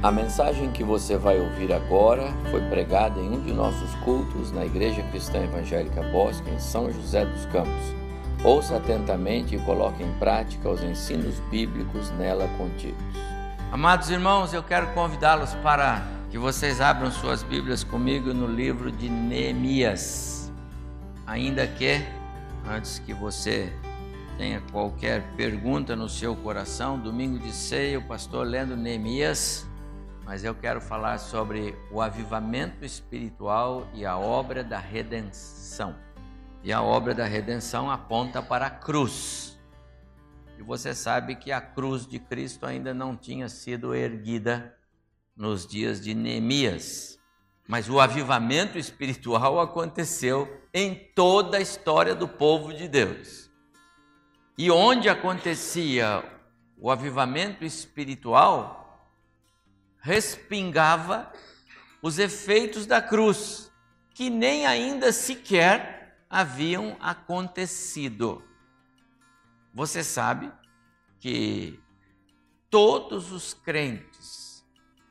A mensagem que você vai ouvir agora foi pregada em um de nossos cultos na Igreja Cristã Evangélica Bosque, em São José dos Campos. Ouça atentamente e coloque em prática os ensinos bíblicos nela contidos. Amados irmãos, eu quero convidá-los para que vocês abram suas Bíblias comigo no livro de Neemias. Ainda que, antes que você tenha qualquer pergunta no seu coração, domingo de ceia, o pastor lendo Neemias, mas eu quero falar sobre o avivamento espiritual e a obra da redenção. E a obra da redenção aponta para a cruz. E você sabe que a cruz de Cristo ainda não tinha sido erguida nos dias de Neemias. Mas o avivamento espiritual aconteceu em toda a história do povo de Deus. E onde acontecia o avivamento espiritual, respingava os efeitos da cruz, que nem ainda sequer haviam acontecido. Você sabe que todos os crentes,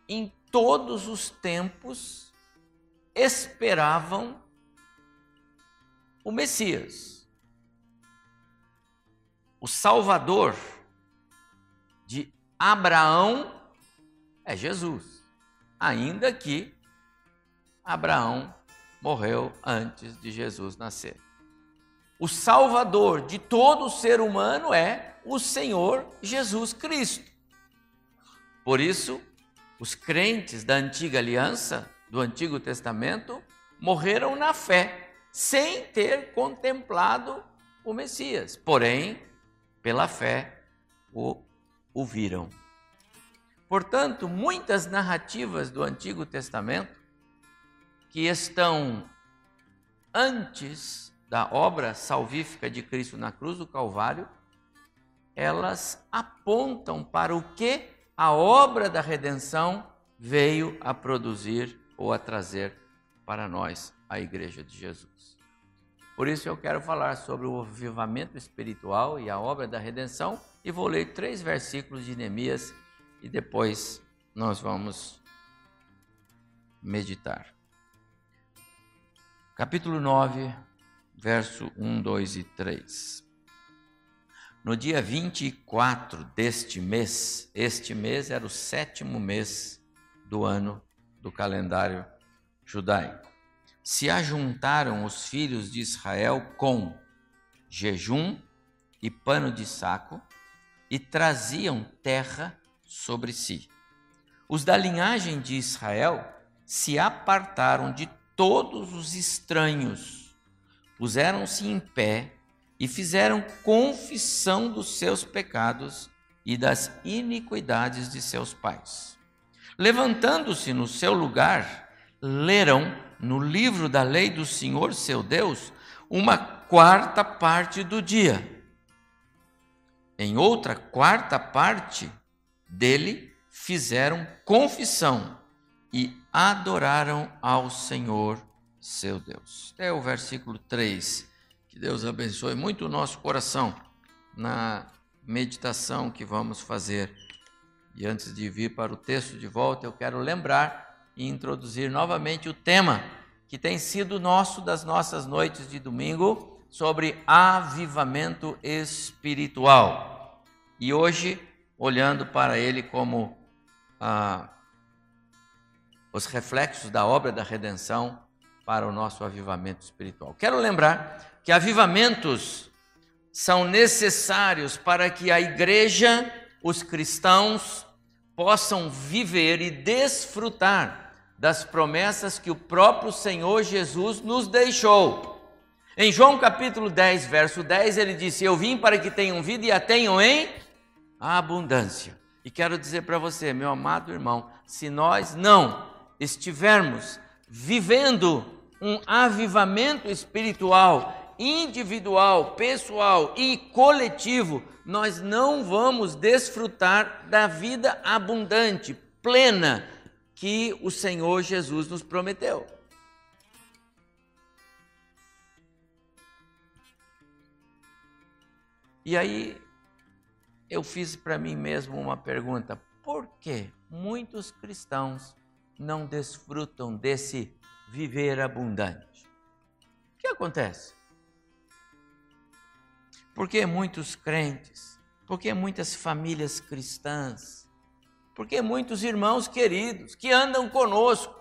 em todos os tempos, esperavam o Messias o Salvador de Abraão é Jesus, ainda que Abraão morreu antes de Jesus nascer. O Salvador de todo ser humano é o Senhor Jesus Cristo. Por isso, os crentes da antiga aliança, do Antigo Testamento, morreram na fé, sem ter contemplado o Messias. Porém, pela fé, o, o viram. Portanto, muitas narrativas do Antigo Testamento que estão antes da obra salvífica de Cristo na cruz do Calvário, elas apontam para o que a obra da redenção veio a produzir ou a trazer para nós, a Igreja de Jesus. Por isso eu quero falar sobre o avivamento espiritual e a obra da redenção e vou ler três versículos de Neemias e depois nós vamos meditar. Capítulo 9, verso 1, 2 e 3. No dia 24 deste mês, este mês era o sétimo mês do ano do calendário judaico se ajuntaram os filhos de Israel com jejum e pano de saco e traziam terra sobre si. Os da linhagem de Israel se apartaram de todos os estranhos, puseram-se em pé e fizeram confissão dos seus pecados e das iniquidades de seus pais. Levantando-se no seu lugar, leram no livro da lei do Senhor seu Deus uma quarta parte do dia. Em outra quarta parte dele fizeram confissão e adoraram ao Senhor seu Deus. É o versículo 3. Que Deus abençoe muito o nosso coração na meditação que vamos fazer. E antes de vir para o texto de volta, eu quero lembrar e introduzir novamente o tema que tem sido nosso das nossas noites de domingo sobre avivamento espiritual. E hoje, olhando para ele como ah, os reflexos da obra da redenção para o nosso avivamento espiritual. Quero lembrar que avivamentos são necessários para que a igreja, os cristãos, possam viver e desfrutar das promessas que o próprio Senhor Jesus nos deixou. Em João capítulo 10, verso 10, ele disse: Eu vim para que tenham vida e a tenham em abundância. E quero dizer para você, meu amado irmão, se nós não estivermos vivendo um avivamento espiritual, individual, pessoal e coletivo, nós não vamos desfrutar da vida abundante, plena, que o Senhor Jesus nos prometeu. E aí eu fiz para mim mesmo uma pergunta: por que muitos cristãos não desfrutam desse viver abundante? O que acontece? Por que muitos crentes? Por que muitas famílias cristãs? Por que muitos irmãos queridos que andam conosco?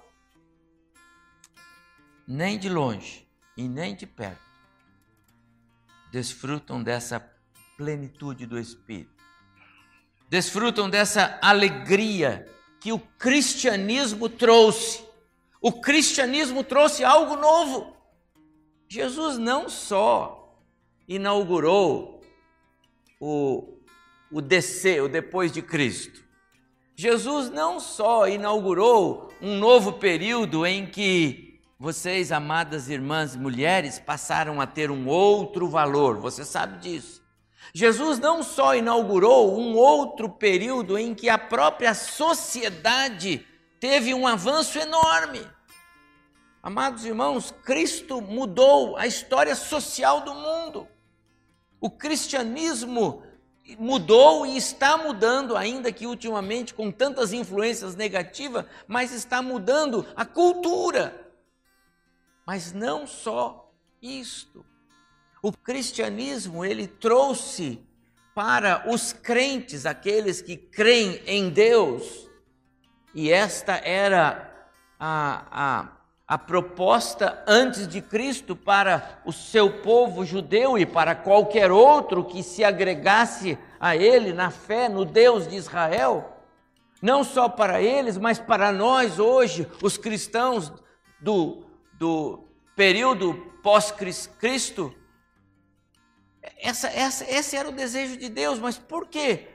Nem de longe e nem de perto desfrutam dessa plenitude do Espírito, desfrutam dessa alegria que o cristianismo trouxe. O cristianismo trouxe algo novo. Jesus não só inaugurou o, o descer, o depois de Cristo. Jesus não só inaugurou um novo período em que vocês, amadas irmãs e mulheres, passaram a ter um outro valor, você sabe disso. Jesus não só inaugurou um outro período em que a própria sociedade teve um avanço enorme. Amados irmãos, Cristo mudou a história social do mundo. O cristianismo mudou e está mudando, ainda que ultimamente com tantas influências negativas, mas está mudando a cultura. Mas não só isto. O cristianismo, ele trouxe para os crentes, aqueles que creem em Deus, e esta era a, a, a proposta antes de Cristo para o seu povo judeu e para qualquer outro que se agregasse a ele na fé no Deus de Israel. Não só para eles, mas para nós hoje, os cristãos do, do período pós-Cristo, essa, essa, esse era o desejo de Deus, mas por que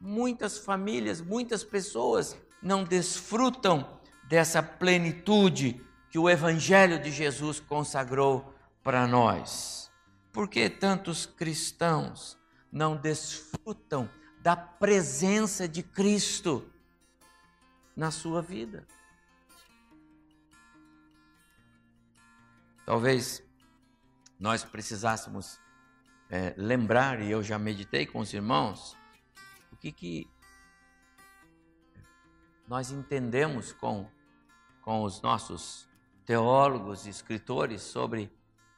muitas famílias, muitas pessoas não desfrutam dessa plenitude que o Evangelho de Jesus consagrou para nós? Por que tantos cristãos não desfrutam da presença de Cristo na sua vida? Talvez nós precisássemos é, lembrar, e eu já meditei com os irmãos, o que, que nós entendemos com, com os nossos teólogos e escritores sobre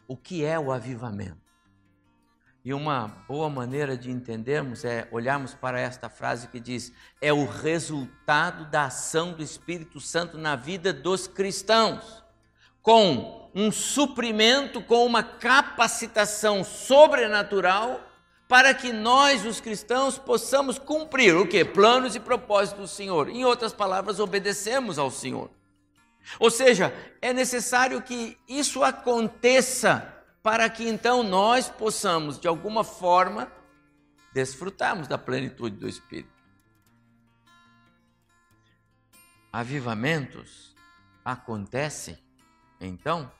o que é o avivamento. E uma boa maneira de entendermos é olharmos para esta frase que diz: é o resultado da ação do Espírito Santo na vida dos cristãos, com um suprimento com uma capacitação sobrenatural para que nós, os cristãos, possamos cumprir o que? Planos e propósitos do Senhor. Em outras palavras, obedecemos ao Senhor. Ou seja, é necessário que isso aconteça para que então nós possamos, de alguma forma, desfrutarmos da plenitude do Espírito. Avivamentos acontecem, então,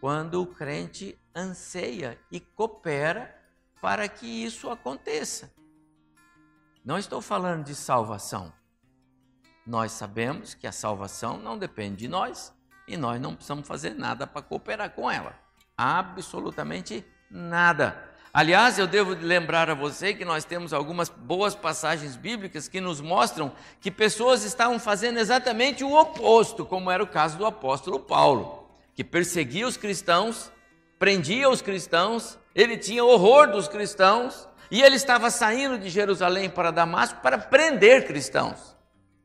quando o crente anseia e coopera para que isso aconteça. Não estou falando de salvação. Nós sabemos que a salvação não depende de nós e nós não precisamos fazer nada para cooperar com ela. Absolutamente nada. Aliás, eu devo lembrar a você que nós temos algumas boas passagens bíblicas que nos mostram que pessoas estavam fazendo exatamente o oposto, como era o caso do apóstolo Paulo que perseguia os cristãos, prendia os cristãos, ele tinha horror dos cristãos, e ele estava saindo de Jerusalém para Damasco para prender cristãos.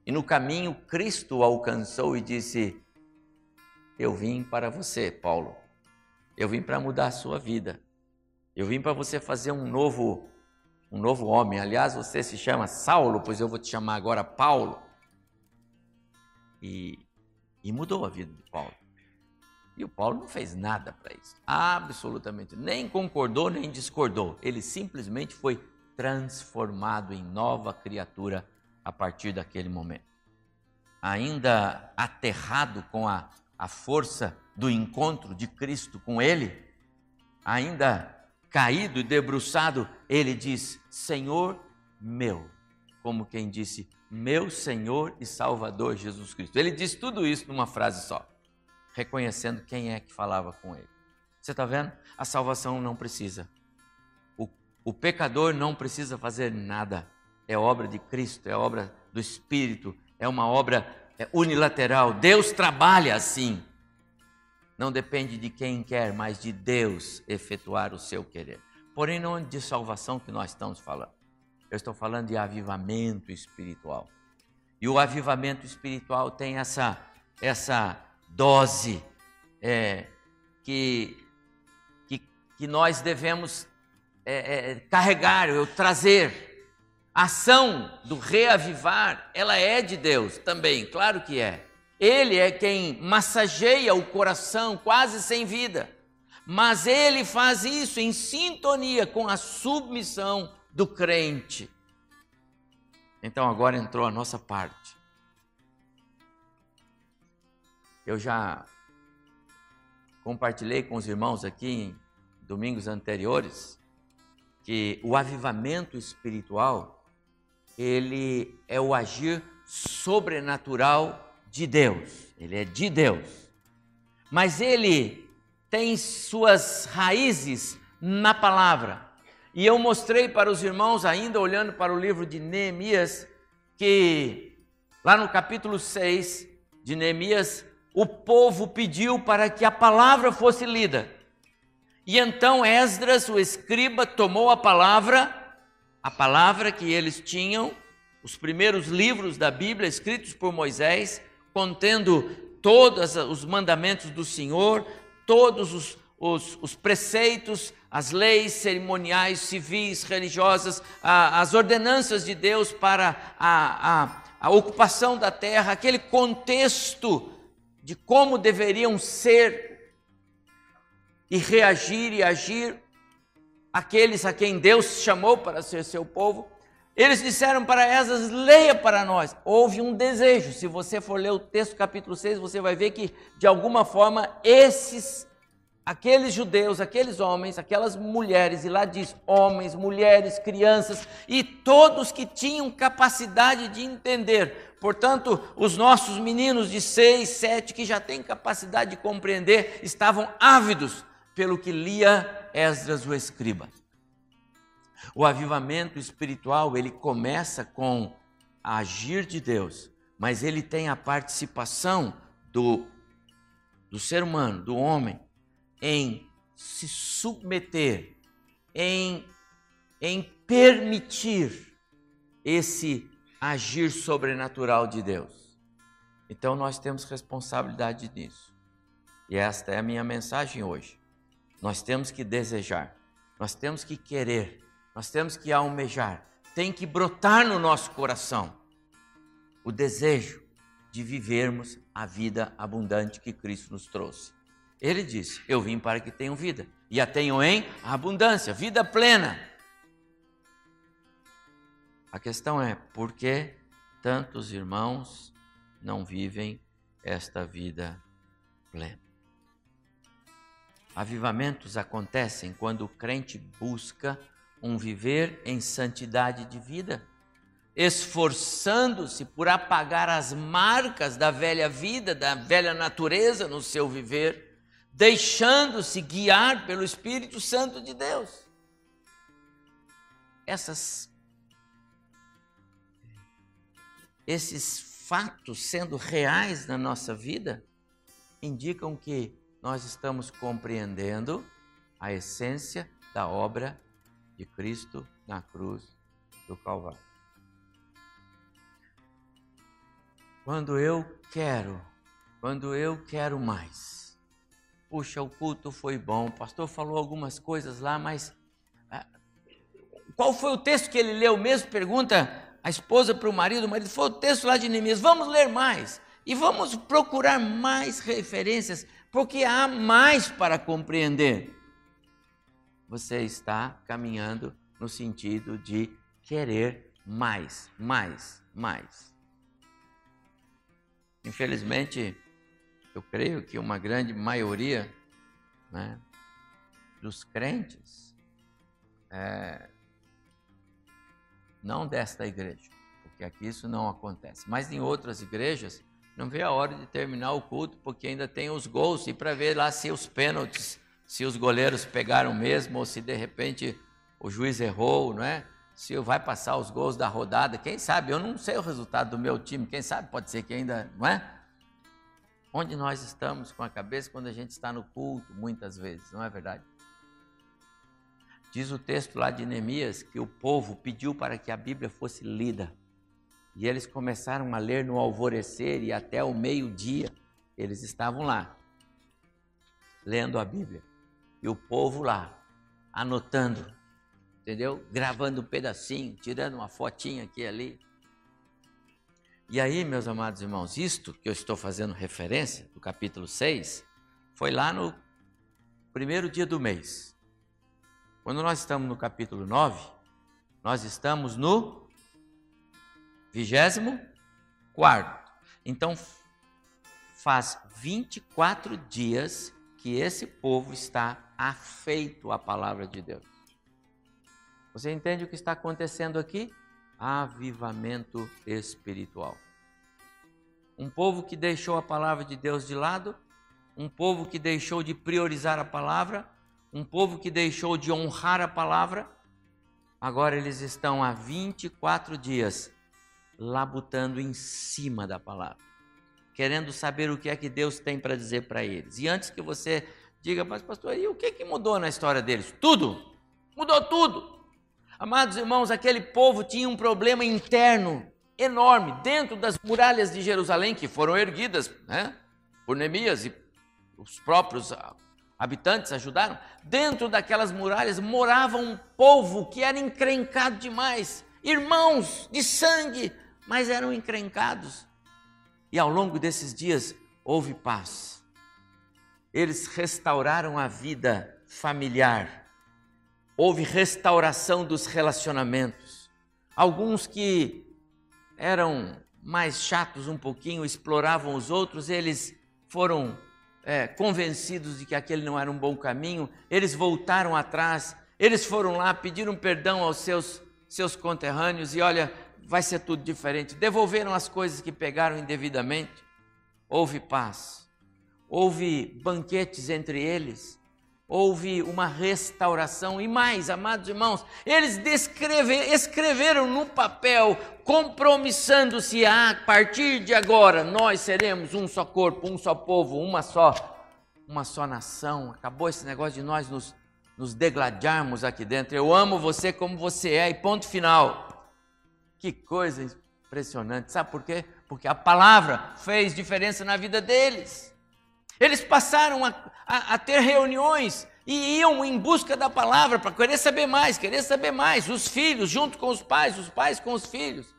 E no caminho, Cristo o alcançou e disse: Eu vim para você, Paulo. Eu vim para mudar a sua vida. Eu vim para você fazer um novo um novo homem. Aliás, você se chama Saulo, pois eu vou te chamar agora Paulo. E, e mudou a vida de Paulo. E o Paulo não fez nada para isso. Absolutamente. Nem concordou, nem discordou. Ele simplesmente foi transformado em nova criatura a partir daquele momento. Ainda aterrado com a, a força do encontro de Cristo com ele, ainda caído e debruçado, ele diz: Senhor meu. Como quem disse, meu Senhor e Salvador Jesus Cristo. Ele diz tudo isso numa frase só reconhecendo quem é que falava com ele. Você está vendo? A salvação não precisa. O, o pecador não precisa fazer nada. é obra de Cristo, é obra do Espírito, é uma obra é, unilateral. Deus trabalha assim. Não depende de quem quer, mas de Deus efetuar o seu querer. Porém, não é de salvação que nós estamos falando. Eu estou falando de avivamento espiritual. E o avivamento espiritual tem essa, essa dose é, que, que, que, nós devemos é, é, carregar, eu trazer. A ação do reavivar, ela é de Deus também, claro que é. Ele é quem massageia o coração quase sem vida. Mas ele faz isso em sintonia com a submissão do crente. Então agora entrou a nossa parte. Eu já compartilhei com os irmãos aqui em domingos anteriores que o avivamento espiritual ele é o agir sobrenatural de Deus. Ele é de Deus. Mas ele tem suas raízes na palavra. E eu mostrei para os irmãos, ainda olhando para o livro de Neemias, que lá no capítulo 6 de Neemias, o povo pediu para que a palavra fosse lida. E então Esdras, o escriba, tomou a palavra, a palavra que eles tinham, os primeiros livros da Bíblia escritos por Moisés, contendo todos os mandamentos do Senhor, todos os, os, os preceitos, as leis cerimoniais, civis, religiosas, a, as ordenanças de Deus para a, a, a ocupação da terra, aquele contexto de como deveriam ser e reagir e agir aqueles a quem Deus chamou para ser seu povo. Eles disseram para Esdras: leia para nós. Houve um desejo. Se você for ler o texto capítulo 6, você vai ver que, de alguma forma, esses, aqueles judeus, aqueles homens, aquelas mulheres, e lá diz homens, mulheres, crianças, e todos que tinham capacidade de entender Portanto, os nossos meninos de seis, sete, que já têm capacidade de compreender, estavam ávidos pelo que lia Esdras o escriba. O avivamento espiritual, ele começa com agir de Deus, mas ele tem a participação do, do ser humano, do homem, em se submeter, em, em permitir esse agir sobrenatural de Deus. Então nós temos responsabilidade nisso. E esta é a minha mensagem hoje. Nós temos que desejar, nós temos que querer, nós temos que almejar, tem que brotar no nosso coração o desejo de vivermos a vida abundante que Cristo nos trouxe. Ele disse: Eu vim para que tenham vida, e a tenham em abundância, vida plena. A questão é por que tantos irmãos não vivem esta vida plena? Avivamentos acontecem quando o crente busca um viver em santidade de vida, esforçando-se por apagar as marcas da velha vida, da velha natureza no seu viver, deixando-se guiar pelo Espírito Santo de Deus. Essas esses fatos sendo reais na nossa vida, indicam que nós estamos compreendendo a essência da obra de Cristo na cruz do Calvário. Quando eu quero, quando eu quero mais. Puxa, o culto foi bom, o pastor falou algumas coisas lá, mas ah, qual foi o texto que ele leu mesmo? Pergunta a esposa para o marido, o marido foi o texto lá de Neemias, vamos ler mais e vamos procurar mais referências, porque há mais para compreender. Você está caminhando no sentido de querer mais, mais, mais. Infelizmente, eu creio que uma grande maioria né, dos crentes é, não desta igreja, porque aqui isso não acontece. Mas em outras igrejas, não vê a hora de terminar o culto, porque ainda tem os gols, e para ver lá se os pênaltis, se os goleiros pegaram mesmo, ou se de repente o juiz errou, não é? se vai passar os gols da rodada, quem sabe? Eu não sei o resultado do meu time, quem sabe pode ser que ainda, não é? Onde nós estamos com a cabeça quando a gente está no culto, muitas vezes, não é verdade? Diz o texto lá de Neemias que o povo pediu para que a Bíblia fosse lida. E eles começaram a ler no alvorecer e até o meio-dia eles estavam lá, lendo a Bíblia. E o povo lá, anotando, entendeu? Gravando um pedacinho, tirando uma fotinha aqui e ali. E aí, meus amados irmãos, isto que eu estou fazendo referência, do capítulo 6, foi lá no primeiro dia do mês. Quando nós estamos no capítulo 9, nós estamos no vigésimo quarto. Então, faz 24 dias que esse povo está afeito à palavra de Deus. Você entende o que está acontecendo aqui? Avivamento espiritual. Um povo que deixou a palavra de Deus de lado, um povo que deixou de priorizar a palavra, um povo que deixou de honrar a palavra, agora eles estão há 24 dias labutando em cima da palavra, querendo saber o que é que Deus tem para dizer para eles. E antes que você diga, mas pastor, e o que, que mudou na história deles? Tudo! Mudou tudo! Amados irmãos, aquele povo tinha um problema interno enorme dentro das muralhas de Jerusalém, que foram erguidas né, por Neemias e os próprios ah, habitantes ajudaram. Dentro daquelas muralhas morava um povo que era encrencado demais, irmãos de sangue, mas eram encrencados. E ao longo desses dias houve paz. Eles restauraram a vida familiar houve restauração dos relacionamentos. Alguns que eram mais chatos um pouquinho, exploravam os outros, eles foram é, convencidos de que aquele não era um bom caminho, eles voltaram atrás, eles foram lá, pediram perdão aos seus, seus conterrâneos e olha, vai ser tudo diferente. Devolveram as coisas que pegaram indevidamente. Houve paz, houve banquetes entre eles, houve uma restauração. E mais, amados irmãos, eles escreveram no papel, compromissando-se a, partir de agora, nós seremos um só corpo, um só povo, uma só, uma só nação. Acabou esse negócio de nós nos, nos degladiarmos aqui dentro. Eu amo você como você é, e ponto final. Que coisa impressionante. Sabe por quê? Porque a palavra fez diferença na vida deles. Eles passaram a, a, a ter reuniões e iam em busca da palavra para querer saber mais, querer saber mais. Os filhos junto com os pais, os pais com os filhos.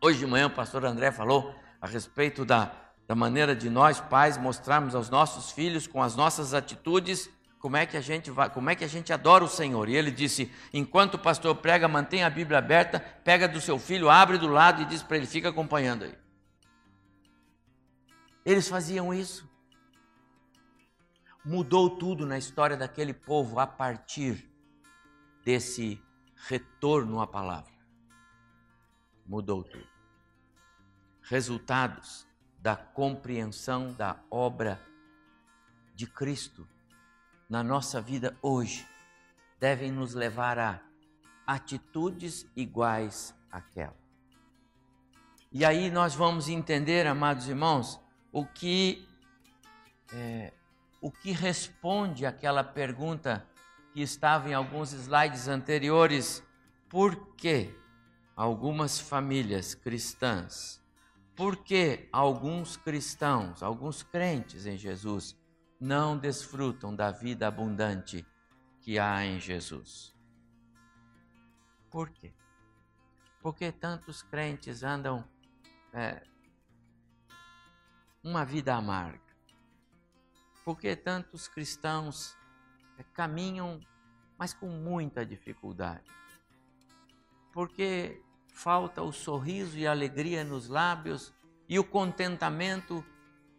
Hoje de manhã o pastor André falou a respeito da, da maneira de nós, pais, mostrarmos aos nossos filhos com as nossas atitudes como é que a gente vai, como é que a gente adora o Senhor. E ele disse: enquanto o pastor prega, mantenha a Bíblia aberta, pega do seu filho, abre do lado e diz para ele: fica acompanhando aí. Eles faziam isso mudou tudo na história daquele povo a partir desse retorno à palavra. Mudou tudo. Resultados da compreensão da obra de Cristo na nossa vida hoje devem nos levar a atitudes iguais àquela. E aí nós vamos entender, amados irmãos, o que é, o que responde àquela pergunta que estava em alguns slides anteriores: por que algumas famílias cristãs, por que alguns cristãos, alguns crentes em Jesus, não desfrutam da vida abundante que há em Jesus? Por quê? Porque tantos crentes andam é, uma vida amarga? Por que tantos cristãos é, caminham, mas com muita dificuldade? Porque falta o sorriso e a alegria nos lábios e o contentamento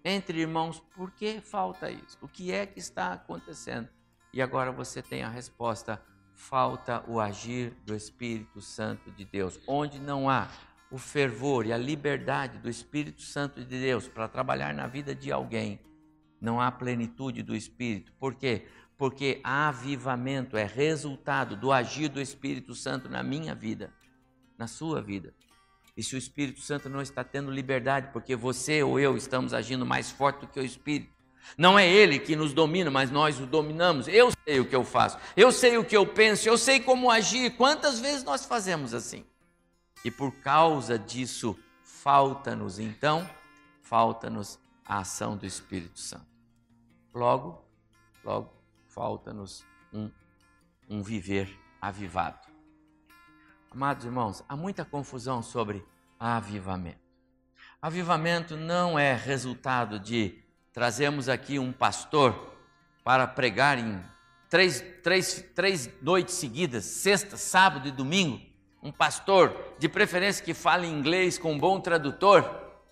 entre irmãos. Por que falta isso? O que é que está acontecendo? E agora você tem a resposta: falta o agir do Espírito Santo de Deus. Onde não há o fervor e a liberdade do Espírito Santo de Deus para trabalhar na vida de alguém, não há plenitude do Espírito. Por quê? porque avivamento é resultado do agir do Espírito Santo na minha vida, na sua vida. E se o Espírito Santo não está tendo liberdade, porque você ou eu estamos agindo mais forte do que o Espírito, não é ele que nos domina, mas nós o dominamos. Eu sei o que eu faço, eu sei o que eu penso, eu sei como agir. Quantas vezes nós fazemos assim? E por causa disso, falta-nos então, falta-nos a ação do Espírito Santo. Logo, logo, falta-nos um, um viver avivado. Amados irmãos, há muita confusão sobre avivamento. Avivamento não é resultado de trazermos aqui um pastor para pregar em três, três, três noites seguidas, sexta, sábado e domingo. Um pastor, de preferência que fale inglês com um bom tradutor,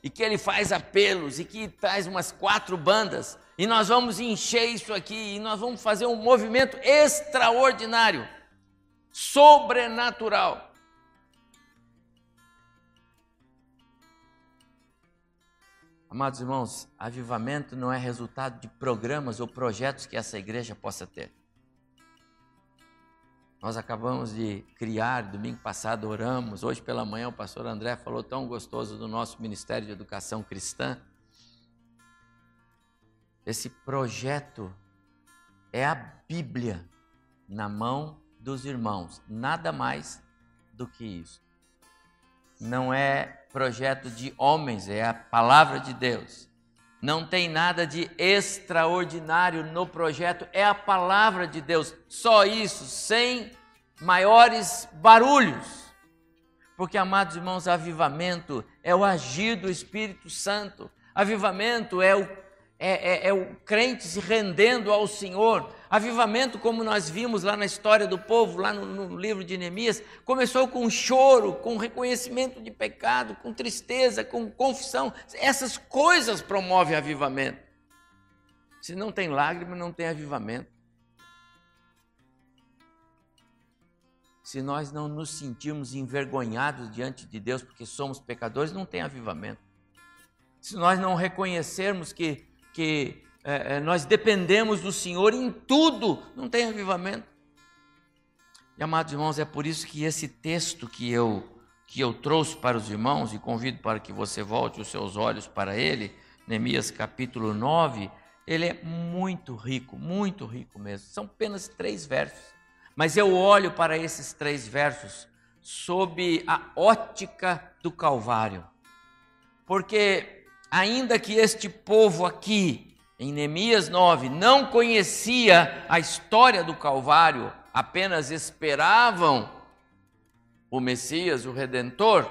e que ele faz apelos e que traz umas quatro bandas, e nós vamos encher isso aqui, e nós vamos fazer um movimento extraordinário, sobrenatural. Amados irmãos, avivamento não é resultado de programas ou projetos que essa igreja possa ter. Nós acabamos de criar, domingo passado oramos, hoje pela manhã o pastor André falou tão gostoso do nosso Ministério de Educação Cristã. Esse projeto é a Bíblia na mão dos irmãos, nada mais do que isso. Não é projeto de homens, é a palavra de Deus. Não tem nada de extraordinário no projeto, é a palavra de Deus. Só isso, sem maiores barulhos. Porque, amados irmãos, avivamento é o agir do Espírito Santo. Avivamento é o é, é, é, o crente se rendendo ao Senhor. Avivamento, como nós vimos lá na história do povo, lá no, no livro de Neemias, começou com choro, com reconhecimento de pecado, com tristeza, com confissão. Essas coisas promovem avivamento. Se não tem lágrima, não tem avivamento. Se nós não nos sentirmos envergonhados diante de Deus porque somos pecadores, não tem avivamento. Se nós não reconhecermos que que é, é, nós dependemos do Senhor em tudo, não tem avivamento. E amados irmãos, é por isso que esse texto que eu que eu trouxe para os irmãos e convido para que você volte os seus olhos para ele, Neemias capítulo 9, ele é muito rico, muito rico mesmo. São apenas três versos. Mas eu olho para esses três versos sob a ótica do Calvário. Porque ainda que este povo aqui, em Neemias 9, não conhecia a história do Calvário, apenas esperavam o Messias, o Redentor,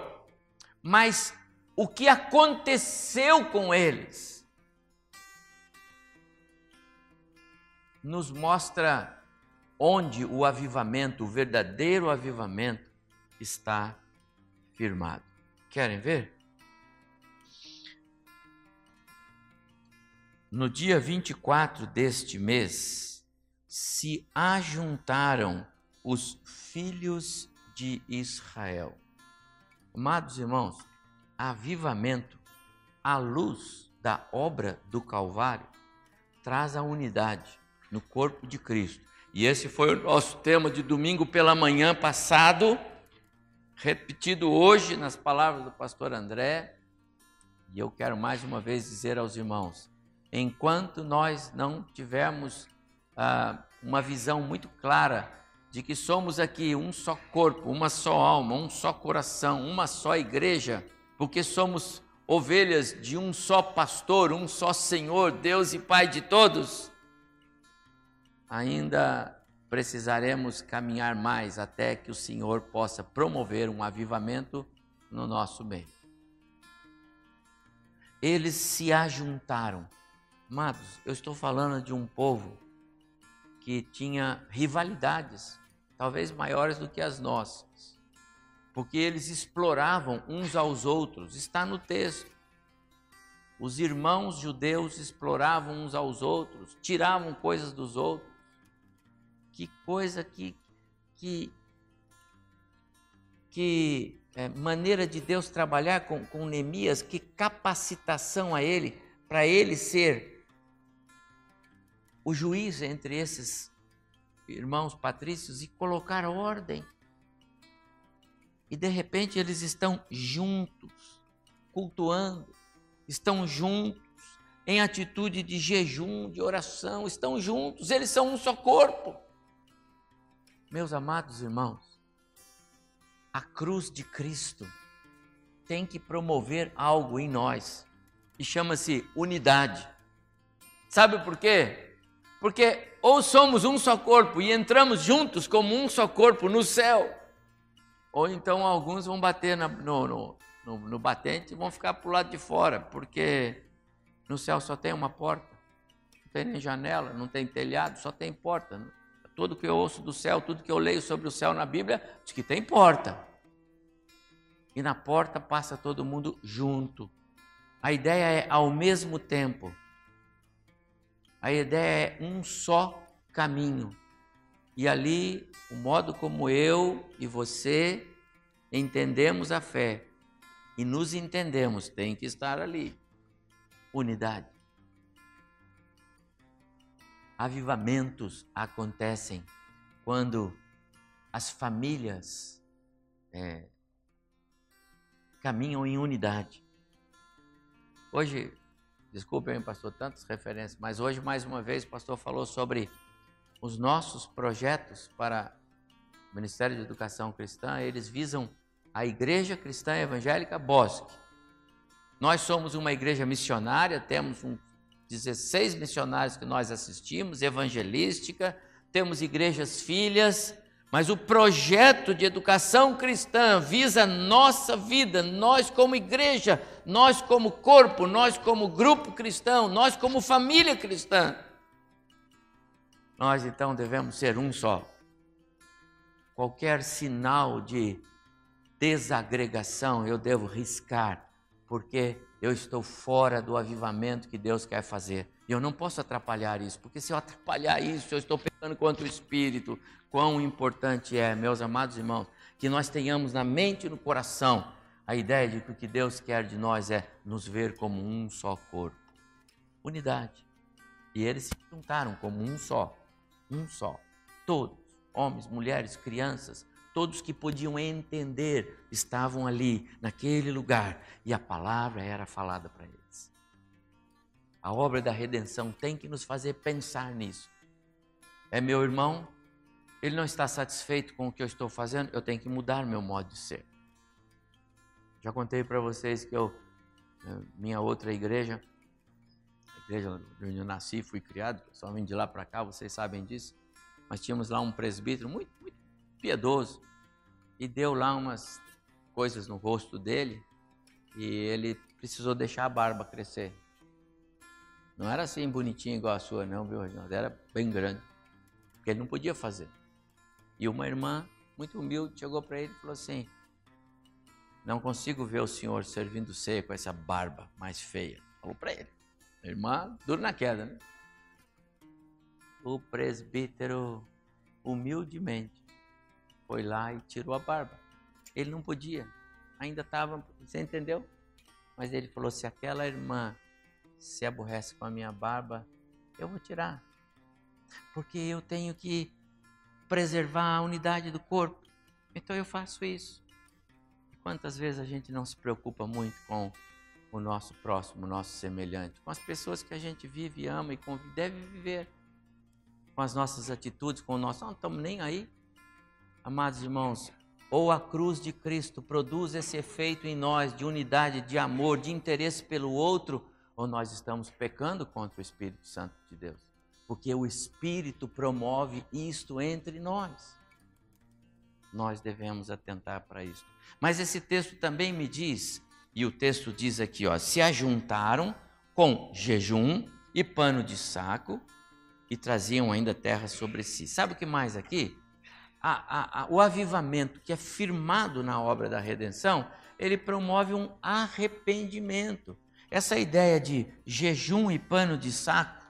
mas o que aconteceu com eles nos mostra onde o avivamento, o verdadeiro avivamento, está firmado. Querem ver? No dia 24 deste mês, se ajuntaram os filhos de Israel. Amados irmãos, avivamento, a luz da obra do Calvário, traz a unidade no corpo de Cristo. E esse foi o nosso tema de domingo pela manhã passado, repetido hoje nas palavras do pastor André. E eu quero mais uma vez dizer aos irmãos: enquanto nós não tivermos ah, uma visão muito clara de que somos aqui um só corpo, uma só alma, um só coração, uma só igreja, porque somos ovelhas de um só pastor, um só Senhor, Deus e Pai de todos, ainda precisaremos caminhar mais até que o Senhor possa promover um avivamento no nosso meio. Eles se ajuntaram Amados, eu estou falando de um povo que tinha rivalidades, talvez maiores do que as nossas, porque eles exploravam uns aos outros, está no texto. Os irmãos judeus exploravam uns aos outros, tiravam coisas dos outros. Que coisa que que que é, maneira de Deus trabalhar com, com Neemias, que capacitação a ele para ele ser o juiz entre esses irmãos patrícios e colocar ordem. E de repente eles estão juntos, cultuando, estão juntos, em atitude de jejum, de oração, estão juntos, eles são um só corpo. Meus amados irmãos, a cruz de Cristo tem que promover algo em nós e chama-se unidade. Sabe por quê? Porque ou somos um só corpo e entramos juntos como um só corpo no céu, ou então alguns vão bater na, no, no, no, no batente e vão ficar para o lado de fora, porque no céu só tem uma porta, não tem nem janela, não tem telhado, só tem porta. Tudo que eu ouço do céu, tudo que eu leio sobre o céu na Bíblia, diz que tem porta. E na porta passa todo mundo junto. A ideia é ao mesmo tempo. A ideia é um só caminho. E ali, o modo como eu e você entendemos a fé e nos entendemos tem que estar ali. Unidade. Avivamentos acontecem quando as famílias é, caminham em unidade. Hoje, desculpem, pastor, tantas referências, mas hoje, mais uma vez, o pastor falou sobre os nossos projetos para o Ministério de Educação Cristã, eles visam a Igreja Cristã Evangélica Bosque. Nós somos uma igreja missionária, temos um 16 missionários que nós assistimos, evangelística, temos igrejas filhas, mas o projeto de educação cristã visa nossa vida, nós como igreja, nós como corpo, nós como grupo cristão, nós como família cristã. Nós então devemos ser um só. Qualquer sinal de desagregação eu devo riscar, porque eu estou fora do avivamento que Deus quer fazer. E eu não posso atrapalhar isso, porque se eu atrapalhar isso, eu estou pecando contra o Espírito. Quão importante é, meus amados irmãos, que nós tenhamos na mente e no coração a ideia de que o que Deus quer de nós é nos ver como um só corpo. Unidade. E eles se juntaram como um só um só. Todos, homens, mulheres, crianças, todos que podiam entender estavam ali, naquele lugar, e a palavra era falada para eles. A obra da redenção tem que nos fazer pensar nisso. É meu irmão, ele não está satisfeito com o que eu estou fazendo, eu tenho que mudar meu modo de ser. Já contei para vocês que eu, minha outra igreja, igreja onde eu nasci, fui criado, só vim de lá para cá, vocês sabem disso. Mas tínhamos lá um presbítero muito, muito piedoso e deu lá umas coisas no rosto dele e ele precisou deixar a barba crescer. Não era assim bonitinho igual a sua, não, viu, Reginaldo? Era bem grande, porque ele não podia fazer. E uma irmã, muito humilde, chegou para ele e falou assim: Não consigo ver o senhor servindo ceia com essa barba mais feia. Falou para ele. Irmã, duro na queda, né? O presbítero, humildemente, foi lá e tirou a barba. Ele não podia, ainda estava, você entendeu? Mas ele falou: se aquela irmã se aborrece com a minha barba, eu vou tirar. Porque eu tenho que preservar a unidade do corpo. Então eu faço isso. Quantas vezes a gente não se preocupa muito com o nosso próximo, o nosso semelhante, com as pessoas que a gente vive, ama e convive, deve viver, com as nossas atitudes, com o nosso. Não estamos nem aí. Amados irmãos, ou a cruz de Cristo produz esse efeito em nós de unidade, de amor, de interesse pelo outro, ou nós estamos pecando contra o Espírito Santo de Deus. Porque o Espírito promove isto entre nós. Nós devemos atentar para isso. Mas esse texto também me diz e o texto diz aqui, ó, se ajuntaram com jejum e pano de saco e traziam ainda terra sobre si. Sabe o que mais aqui? A, a, o avivamento que é firmado na obra da redenção, ele promove um arrependimento. Essa ideia de jejum e pano de saco,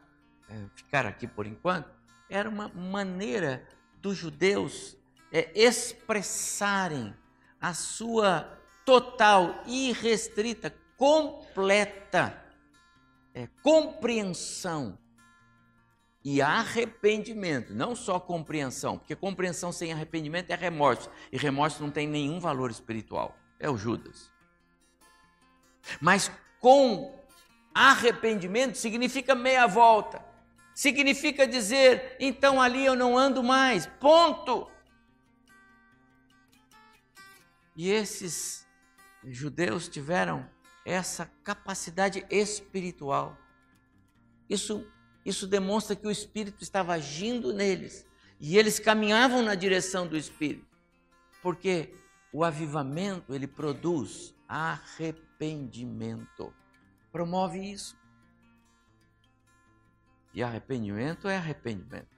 é, ficar aqui por enquanto, era uma maneira dos judeus é, expressarem a sua total, irrestrita, completa é, compreensão e arrependimento, não só compreensão, porque compreensão sem arrependimento é remorso, e remorso não tem nenhum valor espiritual. É o Judas. Mas com arrependimento significa meia volta. Significa dizer, então ali eu não ando mais. Ponto. E esses judeus tiveram essa capacidade espiritual. Isso, isso demonstra que o Espírito estava agindo neles e eles caminhavam na direção do Espírito, porque o avivamento ele produz arrependimento, promove isso. E arrependimento é arrependimento.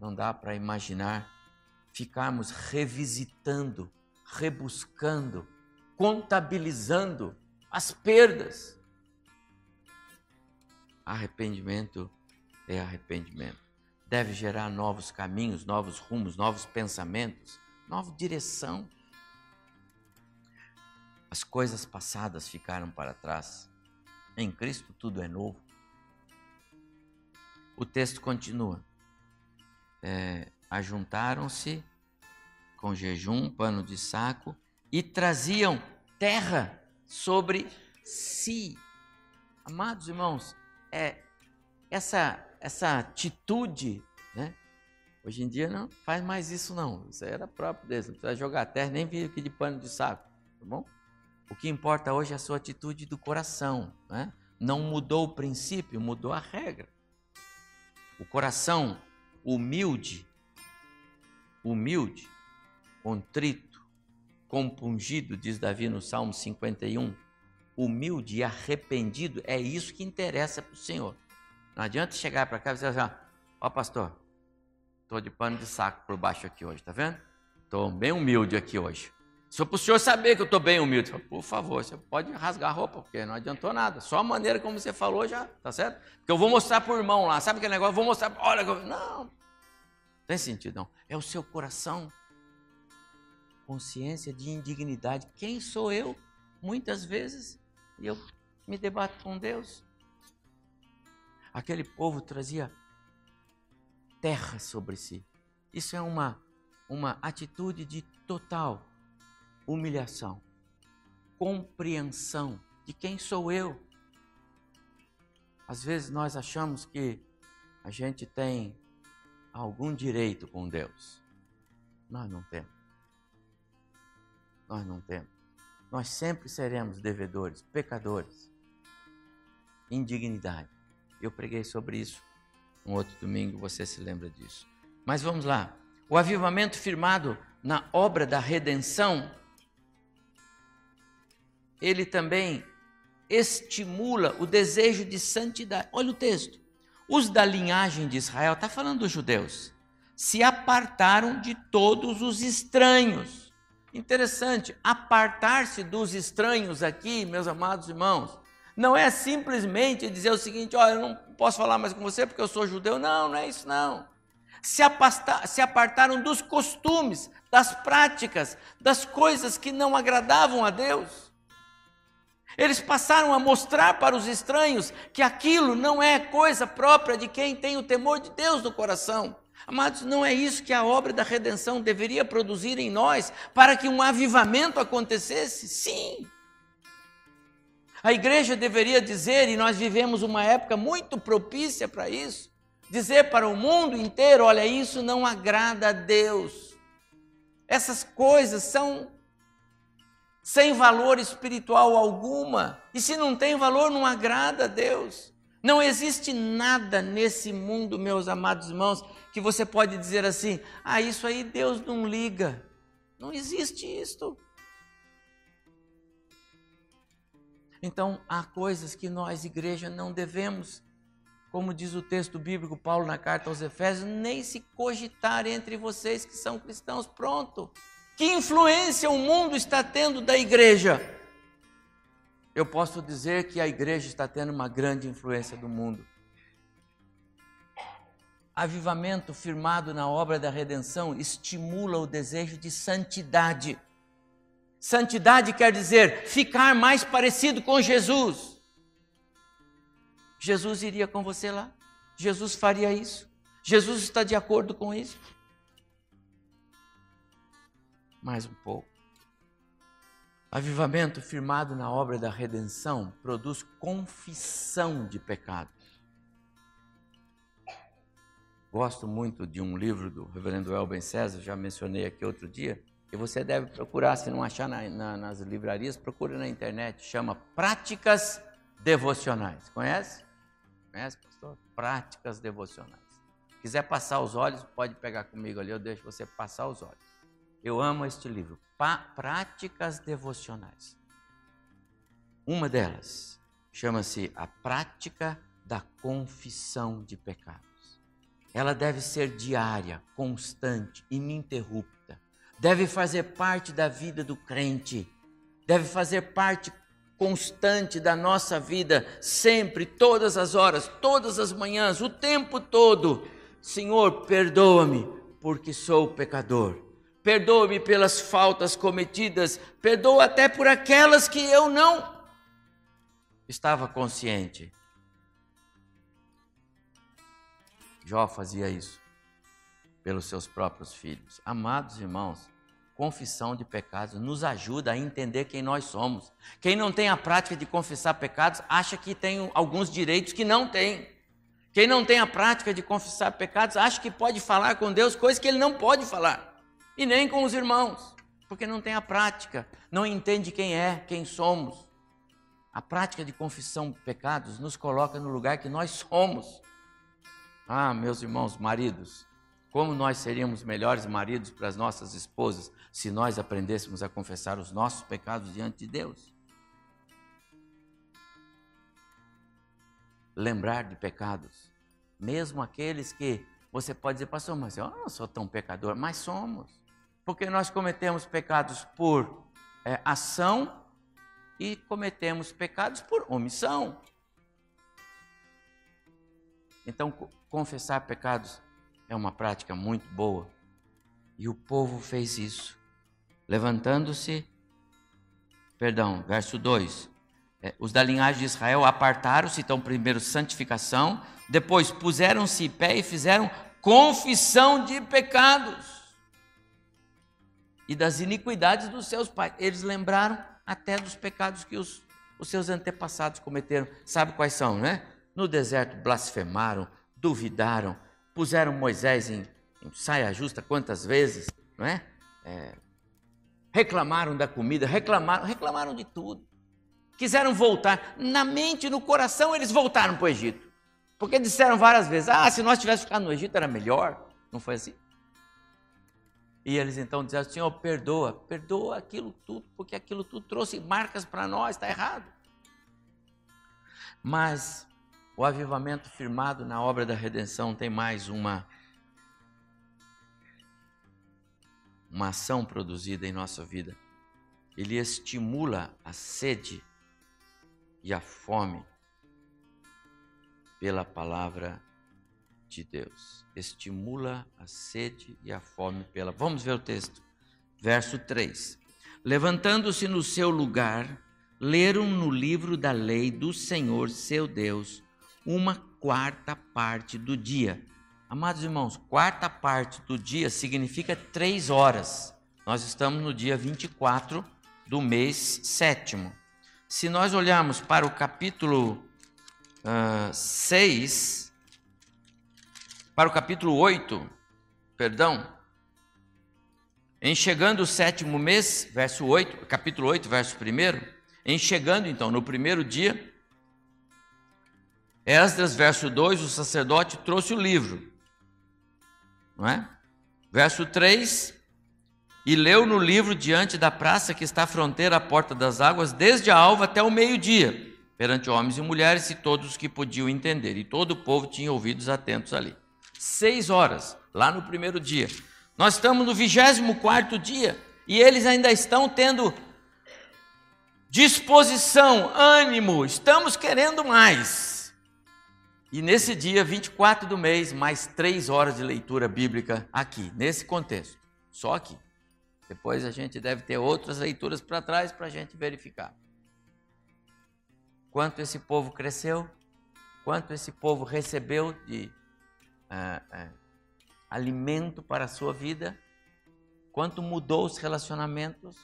Não dá para imaginar ficarmos revisitando, rebuscando, contabilizando as perdas. Arrependimento é arrependimento. Deve gerar novos caminhos, novos rumos, novos pensamentos, nova direção. As coisas passadas ficaram para trás. Em Cristo tudo é novo. O texto continua. É, Ajuntaram-se com jejum, pano de saco e traziam terra sobre si. Amados irmãos, é essa essa atitude, né? Hoje em dia não faz mais isso não. Isso era próprio deles. Não precisa jogar terra, nem vir aqui de pano de saco, tá bom? O que importa hoje é a sua atitude do coração, né? Não mudou o princípio, mudou a regra. O coração humilde, humilde, contrito, compungido, diz Davi no Salmo 51, humilde e arrependido, é isso que interessa para o Senhor. Não adianta chegar para cá e dizer assim, ó pastor, estou de pano de saco por baixo aqui hoje, tá vendo? Estou bem humilde aqui hoje. Só para o senhor saber que eu estou bem humilde. Por favor, você pode rasgar a roupa, porque não adiantou nada. Só a maneira como você falou já, tá certo? Porque eu vou mostrar para o irmão lá. Sabe aquele negócio? Eu vou mostrar. Olha, não. Tem sentido, não. É o seu coração consciência de indignidade. Quem sou eu? Muitas vezes eu me debato com Deus. Aquele povo trazia terra sobre si. Isso é uma, uma atitude de total humilhação, compreensão de quem sou eu. Às vezes nós achamos que a gente tem algum direito com Deus. Nós não temos. Nós não temos. Nós sempre seremos devedores, pecadores. Indignidade. Eu preguei sobre isso um outro domingo, você se lembra disso. Mas vamos lá. O avivamento firmado na obra da redenção, ele também estimula o desejo de santidade. Olha o texto. Os da linhagem de Israel, está falando dos judeus, se apartaram de todos os estranhos Interessante, apartar-se dos estranhos aqui, meus amados irmãos, não é simplesmente dizer o seguinte: olha, eu não posso falar mais com você porque eu sou judeu. Não, não é isso não. Se, se apartaram dos costumes, das práticas, das coisas que não agradavam a Deus. Eles passaram a mostrar para os estranhos que aquilo não é coisa própria de quem tem o temor de Deus no coração. Amados, não é isso que a obra da redenção deveria produzir em nós para que um avivamento acontecesse? Sim. A igreja deveria dizer, e nós vivemos uma época muito propícia para isso, dizer para o mundo inteiro: olha, isso não agrada a Deus. Essas coisas são sem valor espiritual alguma. E se não tem valor, não agrada a Deus. Não existe nada nesse mundo, meus amados irmãos, que você pode dizer assim: ah, isso aí Deus não liga. Não existe isto. Então, há coisas que nós, igreja, não devemos, como diz o texto bíblico, Paulo na carta aos Efésios, nem se cogitar entre vocês que são cristãos. Pronto. Que influência o mundo está tendo da igreja? Eu posso dizer que a igreja está tendo uma grande influência do mundo avivamento firmado na obra da redenção estimula o desejo de santidade. Santidade quer dizer ficar mais parecido com Jesus. Jesus iria com você lá. Jesus faria isso. Jesus está de acordo com isso. Mais um pouco. Avivamento firmado na obra da redenção produz confissão de pecados. Gosto muito de um livro do reverendo Elben César, já mencionei aqui outro dia, que você deve procurar, se não achar na, na, nas livrarias, procure na internet, chama Práticas Devocionais. Conhece? Conhece, pastor? Práticas Devocionais. Quiser passar os olhos, pode pegar comigo ali, eu deixo você passar os olhos. Eu amo este livro, Práticas Devocionais. Uma delas chama-se A Prática da Confissão de Pecados ela deve ser diária, constante, ininterrupta. Deve fazer parte da vida do crente. Deve fazer parte constante da nossa vida, sempre, todas as horas, todas as manhãs, o tempo todo. Senhor, perdoa-me, porque sou pecador. Perdoa-me pelas faltas cometidas, perdoa até por aquelas que eu não estava consciente. Jó fazia isso pelos seus próprios filhos. Amados irmãos, confissão de pecados nos ajuda a entender quem nós somos. Quem não tem a prática de confessar pecados acha que tem alguns direitos que não tem. Quem não tem a prática de confessar pecados acha que pode falar com Deus coisas que ele não pode falar. E nem com os irmãos, porque não tem a prática, não entende quem é, quem somos. A prática de confissão de pecados nos coloca no lugar que nós somos. Ah, meus irmãos, maridos, como nós seríamos melhores maridos para as nossas esposas se nós aprendêssemos a confessar os nossos pecados diante de Deus? Lembrar de pecados, mesmo aqueles que você pode dizer, pastor, mas eu não sou tão pecador, mas somos, porque nós cometemos pecados por é, ação e cometemos pecados por omissão. Então, confessar pecados é uma prática muito boa. E o povo fez isso. Levantando-se, perdão, verso 2. É, os da linhagem de Israel apartaram-se, então, primeiro santificação, depois puseram-se em pé e fizeram confissão de pecados e das iniquidades dos seus pais. Eles lembraram até dos pecados que os, os seus antepassados cometeram. Sabe quais são, né? No deserto blasfemaram, duvidaram, puseram Moisés em, em saia justa quantas vezes, não é? é? Reclamaram da comida, reclamaram, reclamaram de tudo. Quiseram voltar. Na mente, no coração, eles voltaram para o Egito. Porque disseram várias vezes: ah, se nós tivéssemos ficado no Egito era melhor. Não foi assim? E eles então disseram: Senhor, perdoa, perdoa aquilo tudo, porque aquilo tudo trouxe marcas para nós, está errado. Mas o avivamento firmado na obra da redenção tem mais uma uma ação produzida em nossa vida. Ele estimula a sede e a fome pela palavra de Deus. Estimula a sede e a fome pela. Vamos ver o texto. Verso 3. Levantando-se no seu lugar, leram no livro da lei do Senhor seu Deus uma quarta parte do dia. Amados irmãos, quarta parte do dia significa três horas. Nós estamos no dia 24 do mês sétimo. Se nós olharmos para o capítulo uh, ah, 6, para o capítulo 8, perdão, em chegando o sétimo mês, verso 8, capítulo 8, verso 1, em chegando então no primeiro dia, Esdras, verso 2, o sacerdote trouxe o livro. Não é? Verso 3, e leu no livro diante da praça que está à fronteira à porta das águas, desde a alva até o meio-dia, perante homens e mulheres e todos os que podiam entender. E todo o povo tinha ouvidos atentos ali. Seis horas, lá no primeiro dia. Nós estamos no vigésimo quarto dia e eles ainda estão tendo disposição, ânimo, estamos querendo mais. E nesse dia 24 do mês, mais três horas de leitura bíblica aqui, nesse contexto, só aqui. Depois a gente deve ter outras leituras para trás para a gente verificar. Quanto esse povo cresceu? quanto esse povo recebeu de ah, ah, alimento para a sua vida, quanto mudou os relacionamentos,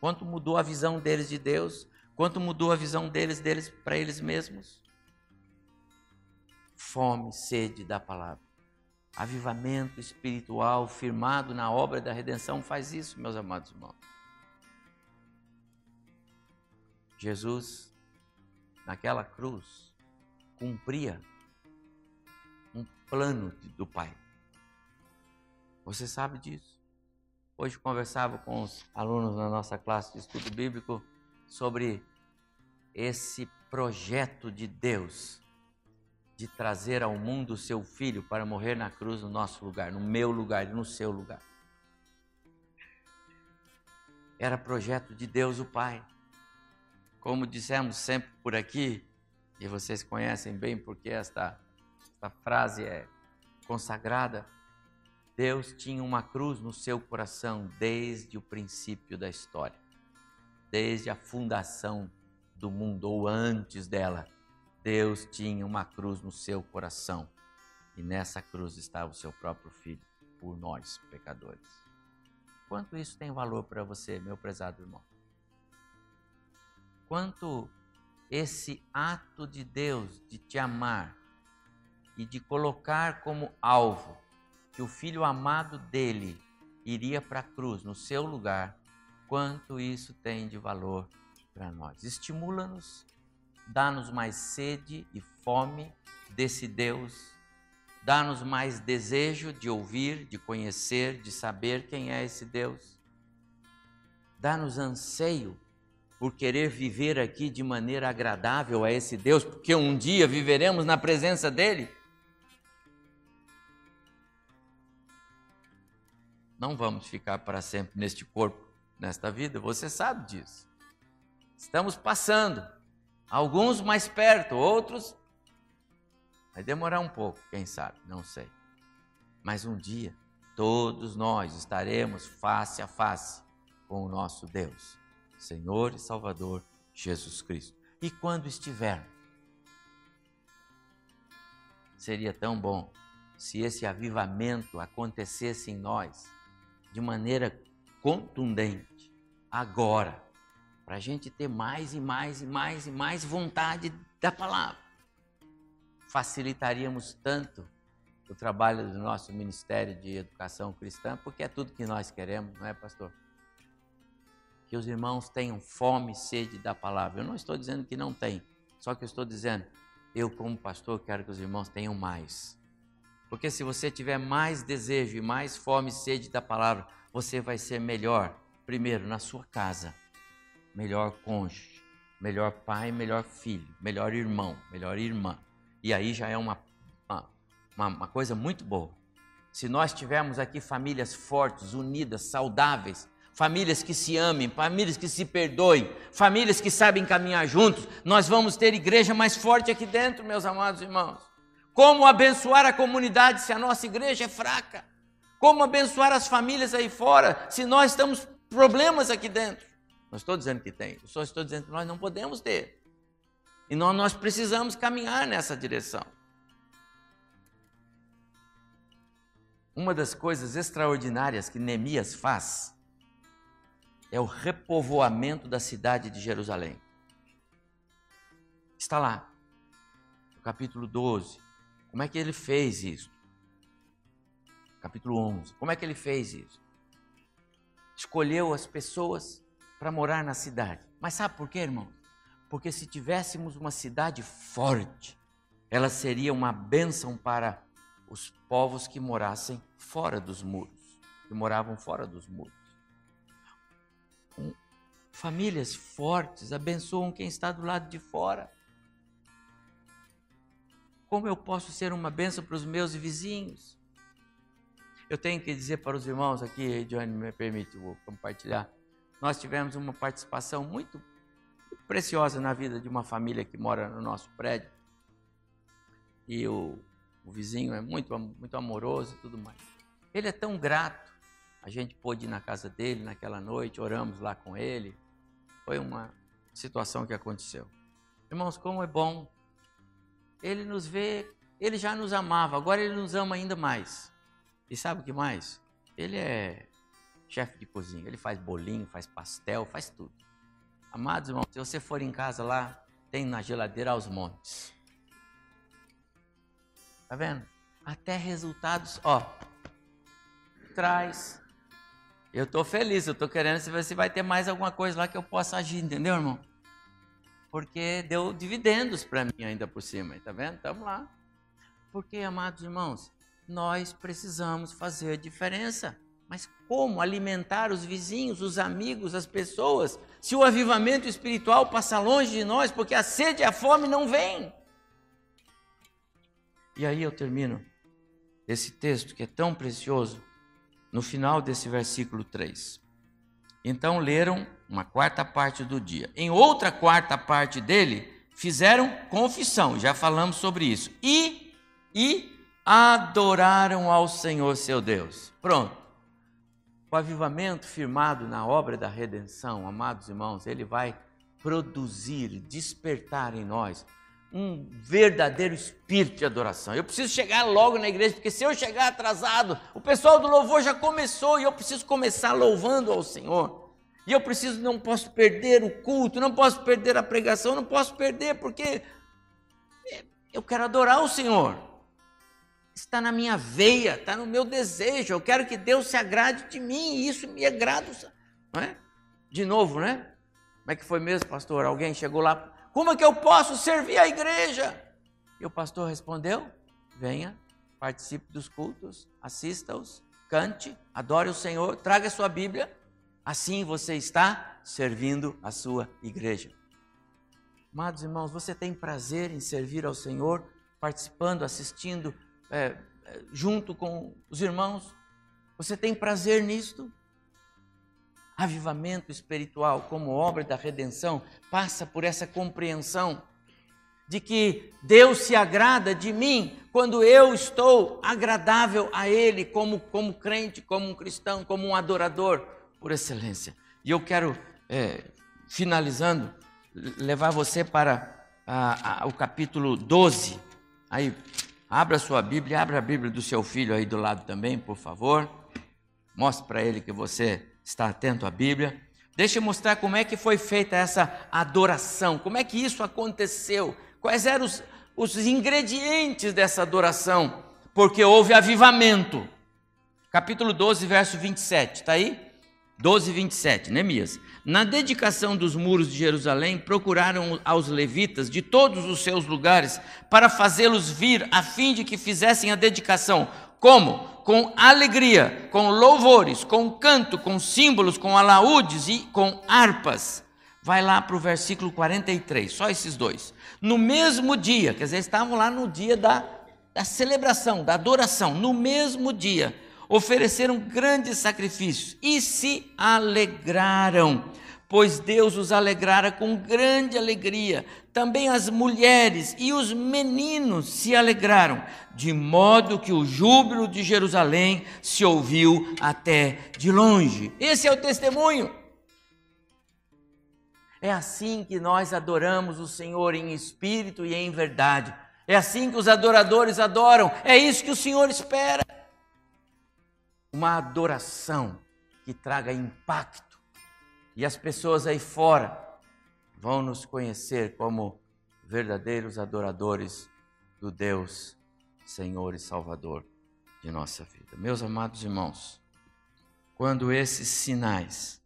quanto mudou a visão deles de Deus, quanto mudou a visão deles deles para eles mesmos. Fome, sede da palavra. Avivamento espiritual firmado na obra da redenção faz isso, meus amados irmãos. Jesus, naquela cruz, cumpria um plano do Pai. Você sabe disso. Hoje conversava com os alunos na nossa classe de estudo bíblico sobre esse projeto de Deus de trazer ao mundo o seu filho para morrer na cruz no nosso lugar, no meu lugar e no seu lugar. Era projeto de Deus o Pai. Como dissemos sempre por aqui, e vocês conhecem bem porque esta, esta frase é consagrada, Deus tinha uma cruz no seu coração desde o princípio da história, desde a fundação do mundo ou antes dela. Deus tinha uma cruz no seu coração e nessa cruz estava o seu próprio filho por nós, pecadores. Quanto isso tem valor para você, meu prezado irmão? Quanto esse ato de Deus de te amar e de colocar como alvo que o filho amado dele iria para a cruz no seu lugar, quanto isso tem de valor para nós? Estimula-nos dá-nos mais sede e fome desse Deus, dá-nos mais desejo de ouvir, de conhecer, de saber quem é esse Deus, dá-nos anseio por querer viver aqui de maneira agradável a esse Deus, porque um dia viveremos na presença dele. Não vamos ficar para sempre neste corpo, nesta vida, você sabe disso. Estamos passando. Alguns mais perto, outros vai demorar um pouco, quem sabe, não sei. Mas um dia todos nós estaremos face a face com o nosso Deus, Senhor e Salvador Jesus Cristo. E quando estiver, seria tão bom se esse avivamento acontecesse em nós de maneira contundente, agora, para a gente ter mais e mais e mais e mais vontade da palavra. Facilitaríamos tanto o trabalho do nosso Ministério de Educação Cristã, porque é tudo que nós queremos, não é, pastor? Que os irmãos tenham fome e sede da palavra. Eu não estou dizendo que não tem, só que eu estou dizendo, eu, como pastor, quero que os irmãos tenham mais. Porque se você tiver mais desejo e mais fome e sede da palavra, você vai ser melhor, primeiro, na sua casa melhor cônjuge, melhor pai, melhor filho, melhor irmão, melhor irmã. E aí já é uma, uma, uma coisa muito boa. Se nós tivermos aqui famílias fortes, unidas, saudáveis, famílias que se amem, famílias que se perdoem, famílias que sabem caminhar juntos, nós vamos ter igreja mais forte aqui dentro, meus amados irmãos. Como abençoar a comunidade se a nossa igreja é fraca? Como abençoar as famílias aí fora se nós estamos problemas aqui dentro? Não estou dizendo que tem, só estou dizendo que nós não podemos ter. E nós, nós precisamos caminhar nessa direção. Uma das coisas extraordinárias que Neemias faz é o repovoamento da cidade de Jerusalém. Está lá, no capítulo 12. Como é que ele fez isso? Capítulo 11. Como é que ele fez isso? Escolheu as pessoas para morar na cidade. Mas sabe por quê, irmão? Porque se tivéssemos uma cidade forte, ela seria uma bênção para os povos que morassem fora dos muros, que moravam fora dos muros. Famílias fortes abençoam quem está do lado de fora. Como eu posso ser uma bênção para os meus vizinhos? Eu tenho que dizer para os irmãos aqui, Johnny, me permite, vou compartilhar nós tivemos uma participação muito, muito preciosa na vida de uma família que mora no nosso prédio. E o, o vizinho é muito, muito amoroso e tudo mais. Ele é tão grato. A gente pôde ir na casa dele naquela noite, oramos lá com ele. Foi uma situação que aconteceu. Irmãos, como é bom ele nos vê, ele já nos amava, agora ele nos ama ainda mais. E sabe o que mais? Ele é chefe de cozinha, ele faz bolinho, faz pastel, faz tudo. Amados irmãos, se você for em casa lá, tem na geladeira aos montes. Tá vendo? Até resultados, ó. Traz. Eu tô feliz, eu tô querendo saber se vai ter mais alguma coisa lá que eu possa agir, entendeu, irmão? Porque deu dividendos para mim ainda por cima, tá vendo? Tamo lá. Porque, amados irmãos, nós precisamos fazer diferença. Mas como alimentar os vizinhos, os amigos, as pessoas, se o avivamento espiritual passa longe de nós, porque a sede e a fome não vêm? E aí eu termino esse texto que é tão precioso, no final desse versículo 3. Então leram uma quarta parte do dia. Em outra quarta parte dele, fizeram confissão, já falamos sobre isso. E, e adoraram ao Senhor seu Deus. Pronto. O avivamento firmado na obra da redenção, amados irmãos, ele vai produzir, despertar em nós um verdadeiro espírito de adoração. Eu preciso chegar logo na igreja, porque se eu chegar atrasado, o pessoal do louvor já começou e eu preciso começar louvando ao Senhor. E eu preciso, não posso perder o culto, não posso perder a pregação, não posso perder, porque eu quero adorar o Senhor está na minha veia, está no meu desejo. Eu quero que Deus se agrade de mim e isso me agrada. É? De novo, né? Como é que foi mesmo, pastor? Alguém chegou lá, como é que eu posso servir a igreja? E o pastor respondeu: venha, participe dos cultos, assista-os, cante, adore o Senhor, traga a sua Bíblia. Assim você está servindo a sua igreja. Amados irmãos, você tem prazer em servir ao Senhor, participando, assistindo, é, é, junto com os irmãos. Você tem prazer nisto? Avivamento espiritual, como obra da redenção, passa por essa compreensão de que Deus se agrada de mim quando eu estou agradável a Ele como, como crente, como um cristão, como um adorador por excelência. E eu quero, é, finalizando, levar você para a, a, o capítulo 12. Aí, Abra sua Bíblia, abra a Bíblia do seu filho aí do lado também, por favor. Mostre para ele que você está atento à Bíblia. Deixa eu mostrar como é que foi feita essa adoração, como é que isso aconteceu, quais eram os, os ingredientes dessa adoração, porque houve avivamento. Capítulo 12, verso 27, está aí? 12, 27, Neemias. Na dedicação dos muros de Jerusalém, procuraram aos levitas de todos os seus lugares para fazê-los vir, a fim de que fizessem a dedicação. Como? Com alegria, com louvores, com canto, com símbolos, com alaúdes e com harpas. Vai lá para o versículo 43, só esses dois. No mesmo dia, quer dizer, estavam lá no dia da, da celebração, da adoração, no mesmo dia ofereceram grandes sacrifícios e se alegraram, pois Deus os alegrara com grande alegria. Também as mulheres e os meninos se alegraram, de modo que o júbilo de Jerusalém se ouviu até de longe. Esse é o testemunho. É assim que nós adoramos o Senhor em espírito e em verdade. É assim que os adoradores adoram. É isso que o Senhor espera uma adoração que traga impacto. E as pessoas aí fora vão nos conhecer como verdadeiros adoradores do Deus, Senhor e Salvador de nossa vida. Meus amados irmãos, quando esses sinais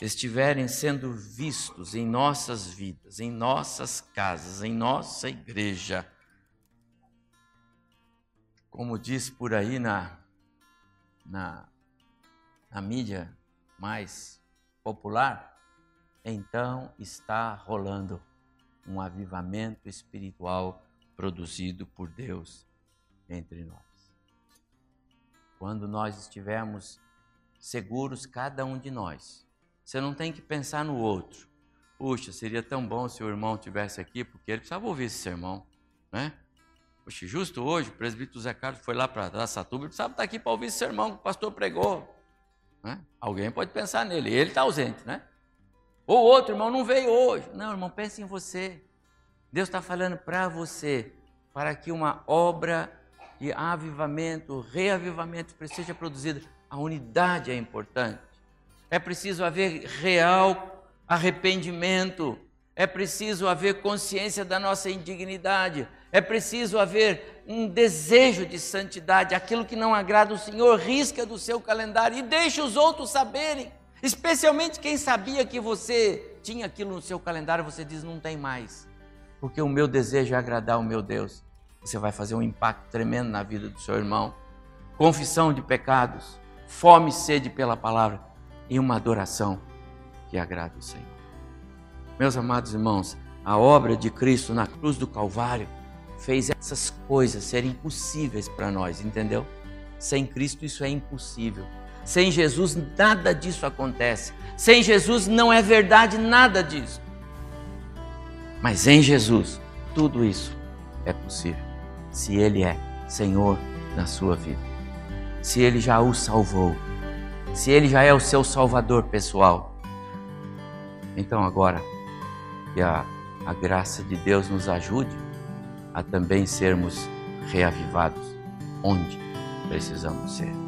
estiverem sendo vistos em nossas vidas, em nossas casas, em nossa igreja, como diz por aí na na, na mídia mais popular, então está rolando um avivamento espiritual produzido por Deus entre nós. Quando nós estivermos seguros, cada um de nós, você não tem que pensar no outro. Puxa, seria tão bom se o irmão tivesse aqui, porque ele precisava ouvir esse sermão, né? Poxa, justo hoje, o presbítero Zé Carlos foi lá para Araçatuba, precisava estar aqui para ouvir esse sermão que o pastor pregou. Né? Alguém pode pensar nele, ele está ausente, né? Ou outro irmão não veio hoje. Não, irmão, pense em você. Deus está falando para você. para que uma obra de avivamento, reavivamento seja produzida. A unidade é importante. É preciso haver real arrependimento. É preciso haver consciência da nossa indignidade. É preciso haver um desejo de santidade. Aquilo que não agrada o Senhor, risca do seu calendário e deixe os outros saberem. Especialmente quem sabia que você tinha aquilo no seu calendário, você diz: não tem mais. Porque o meu desejo é agradar o meu Deus. Você vai fazer um impacto tremendo na vida do seu irmão. Confissão de pecados, fome e sede pela palavra e uma adoração que agrada o Senhor. Meus amados irmãos, a obra de Cristo na cruz do Calvário fez essas coisas serem possíveis para nós, entendeu? Sem Cristo isso é impossível. Sem Jesus nada disso acontece. Sem Jesus não é verdade nada disso. Mas em Jesus tudo isso é possível. Se Ele é Senhor na sua vida. Se Ele já o salvou. Se Ele já é o seu Salvador pessoal. Então agora que a, a graça de Deus nos ajude a também sermos reavivados onde precisamos ser.